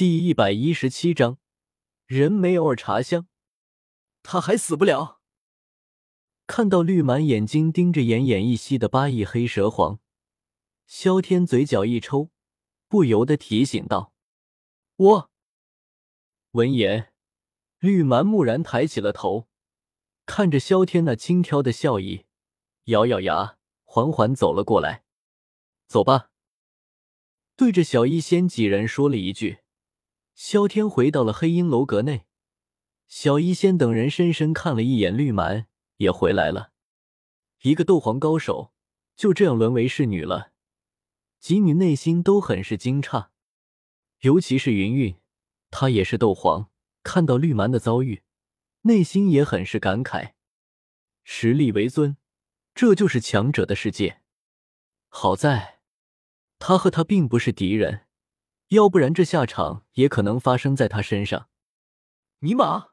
第一百一十七章，人没偶尔茶香，他还死不了。看到绿满眼睛盯着奄奄一息的八翼黑蛇皇，萧天嘴角一抽，不由得提醒道：“我。”闻言，绿蛮木然抬起了头，看着萧天那轻佻的笑意，咬咬牙，缓缓走了过来。走吧。对着小医仙几人说了一句，萧天回到了黑鹰楼阁内。小医仙等人深深看了一眼绿蛮，也回来了。一个斗皇高手就这样沦为侍女了，几女内心都很是惊诧，尤其是云云，她也是斗皇，看到绿蛮的遭遇，内心也很是感慨。实力为尊，这就是强者的世界。好在。他和他并不是敌人，要不然这下场也可能发生在他身上。尼玛！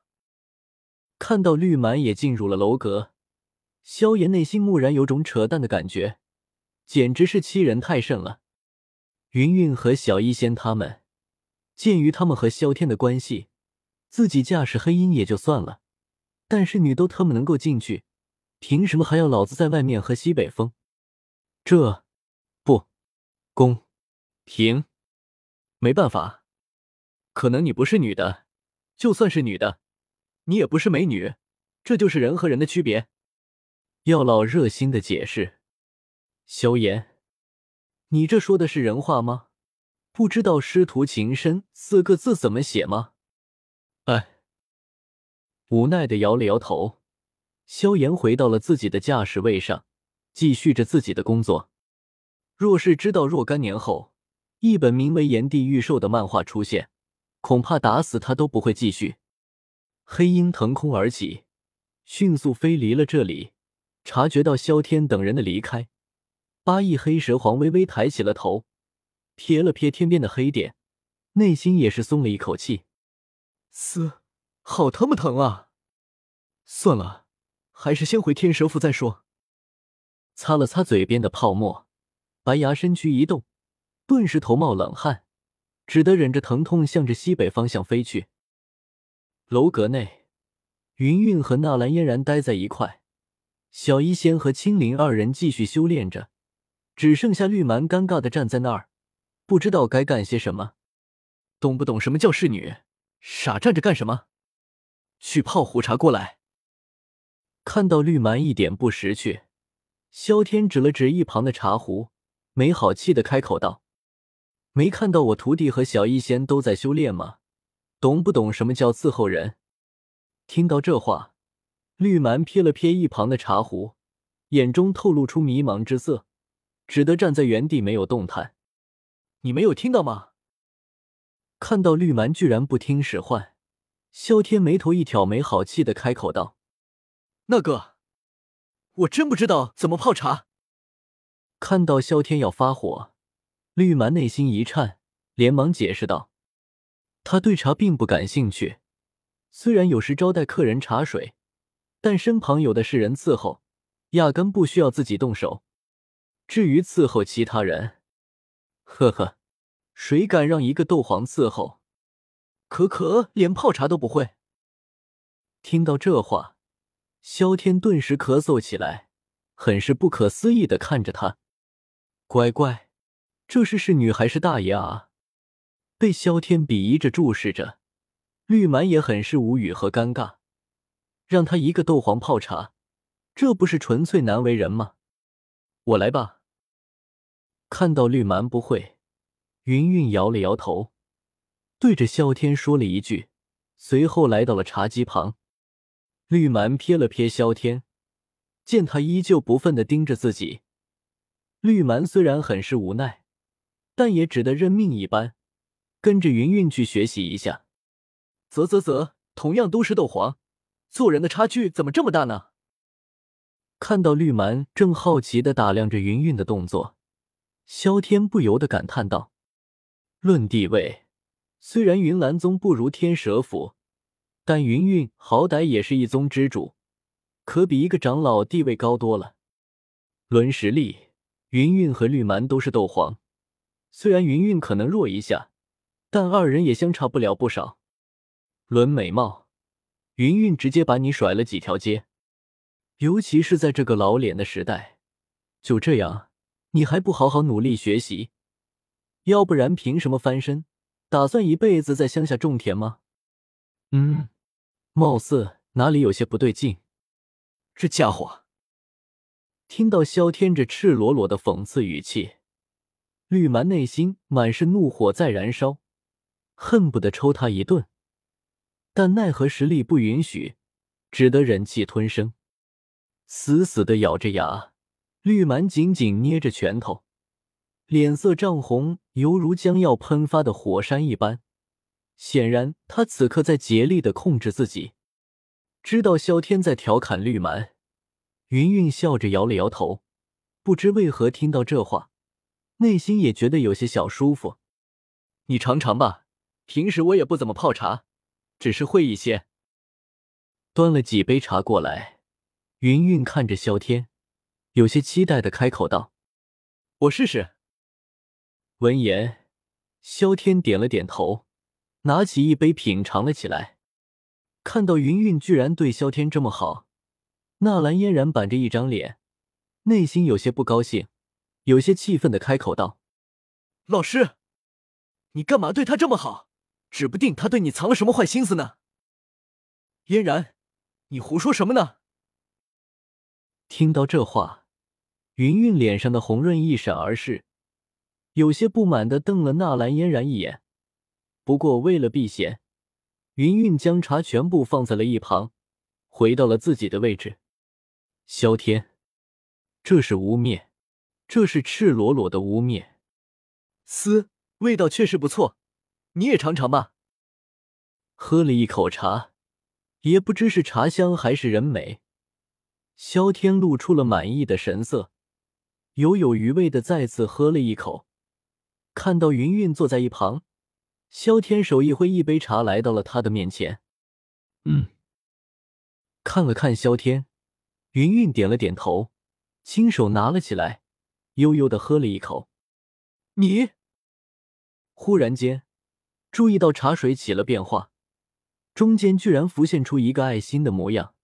看到绿蛮也进入了楼阁，萧炎内心蓦然有种扯淡的感觉，简直是欺人太甚了。云云和小医仙他们，鉴于他们和萧天的关系，自己驾驶黑鹰也就算了，但是女都他们能够进去，凭什么还要老子在外面喝西北风？这。不公，停，没办法，可能你不是女的，就算是女的，你也不是美女，这就是人和人的区别。药老热心的解释。萧炎，你这说的是人话吗？不知道师徒情深四个字怎么写吗？哎，无奈的摇了摇头。萧炎回到了自己的驾驶位上，继续着自己的工作。若是知道若干年后，一本名为《炎帝御兽》的漫画出现，恐怕打死他都不会继续。黑鹰腾空而起，迅速飞离了这里。察觉到萧天等人的离开，八翼黑蛇皇微微抬起了头，瞥了瞥天边的黑点，内心也是松了一口气。嘶，好疼不疼啊！算了，还是先回天蛇府再说。擦了擦嘴边的泡沫。白牙身躯一动，顿时头冒冷汗，只得忍着疼痛向着西北方向飞去。楼阁内，云韵和纳兰嫣然待在一块，小医仙和青灵二人继续修炼着，只剩下绿蛮尴尬的站在那儿，不知道该干些什么。懂不懂什么叫侍女？傻站着干什么？去泡壶茶过来。看到绿蛮一点不识趣，萧天指了指一旁的茶壶。没好气的开口道：“没看到我徒弟和小医仙都在修炼吗？懂不懂什么叫伺候人？”听到这话，绿蛮瞥了瞥一旁的茶壶，眼中透露出迷茫之色，只得站在原地没有动弹。你没有听到吗？看到绿蛮居然不听使唤，萧天眉头一挑，没好气的开口道：“那个，我真不知道怎么泡茶。”看到萧天要发火，绿蛮内心一颤，连忙解释道：“他对茶并不感兴趣，虽然有时招待客人茶水，但身旁有的是人伺候，压根不需要自己动手。至于伺候其他人，呵呵，谁敢让一个斗皇伺候？可可连泡茶都不会。”听到这话，萧天顿时咳嗽起来，很是不可思议的看着他。乖乖，这是是女还是大爷啊？被萧天鄙夷着注视着，绿蛮也很是无语和尴尬。让他一个斗皇泡茶，这不是纯粹难为人吗？我来吧。看到绿蛮不会，云云摇了摇头，对着萧天说了一句，随后来到了茶几旁。绿蛮瞥了瞥萧天，见他依旧不忿的盯着自己。绿蛮虽然很是无奈，但也只得认命一般，跟着云云去学习一下。啧啧啧，同样都是斗皇，做人的差距怎么这么大呢？看到绿蛮正好奇的打量着云云的动作，萧天不由得感叹道：“论地位，虽然云岚宗不如天蛇府，但云云好歹也是一宗之主，可比一个长老地位高多了。论实力。”云韵和绿蛮都是斗皇，虽然云韵可能弱一下，但二人也相差不了不少。论美貌，云云直接把你甩了几条街。尤其是在这个老脸的时代，就这样，你还不好好努力学习？要不然凭什么翻身？打算一辈子在乡下种田吗？嗯，貌似哪里有些不对劲。这家伙听到萧天这赤裸裸的讽刺语气，绿蛮内心满是怒火在燃烧，恨不得抽他一顿，但奈何实力不允许，只得忍气吞声，死死的咬着牙。绿蛮紧紧捏着拳头。脸色涨红，犹如将要喷发的火山一般。显然，他此刻在竭力的控制自己。知道萧天在调侃绿蛮，云云笑着摇了摇头。不知为何，听到这话，内心也觉得有些小舒服。你尝尝吧，平时我也不怎么泡茶，只是会一些。端了几杯茶过来，云云看着萧天，有些期待的开口道：“我试试。”闻言，萧天点了点头，拿起一杯品尝了起来。看到云云居然对萧天这么好，纳兰嫣然板着一张脸，内心有些不高兴，有些气愤的开口道：“老师，你干嘛对他这么好？指不定他对你藏了什么坏心思呢。”嫣然，你胡说什么呢？听到这话，云云脸上的红润一闪而逝。有些不满的瞪了纳兰嫣然一眼，不过为了避嫌，云云将茶全部放在了一旁，回到了自己的位置。萧天，这是污蔑，这是赤裸裸的污蔑。嘶，味道确实不错，你也尝尝吧。喝了一口茶，也不知是茶香还是人美，萧天露出了满意的神色，犹有余味的再次喝了一口。看到云云坐在一旁，萧天手一挥，一杯茶来到了他的面前。嗯，看了看萧天，云云点了点头，亲手拿了起来，悠悠的喝了一口。你忽然间注意到茶水起了变化，中间居然浮现出一个爱心的模样。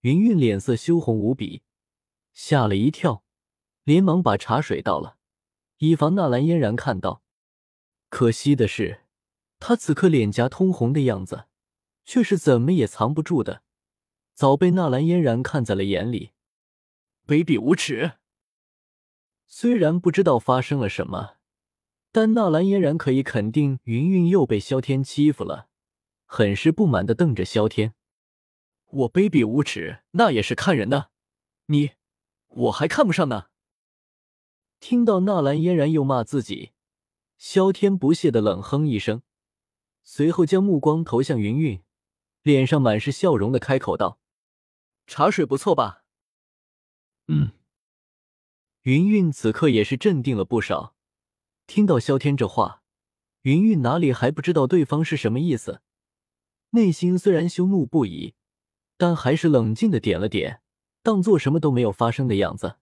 云云脸色羞红无比，吓了一跳，连忙把茶水倒了。以防纳兰嫣然看到，可惜的是，他此刻脸颊通红的样子，却是怎么也藏不住的，早被纳兰嫣然看在了眼里。卑鄙无耻！虽然不知道发生了什么，但纳兰嫣然可以肯定，云云又被萧天欺负了，很是不满的瞪着萧天：“我卑鄙无耻，那也是看人的，你，我还看不上呢。”听到纳兰嫣然又骂自己，萧天不屑的冷哼一声，随后将目光投向云云，脸上满是笑容的开口道：“茶水不错吧？”“嗯。”云云此刻也是镇定了不少。听到萧天这话，云云哪里还不知道对方是什么意思？内心虽然羞怒不已，但还是冷静的点了点，当做什么都没有发生的样子。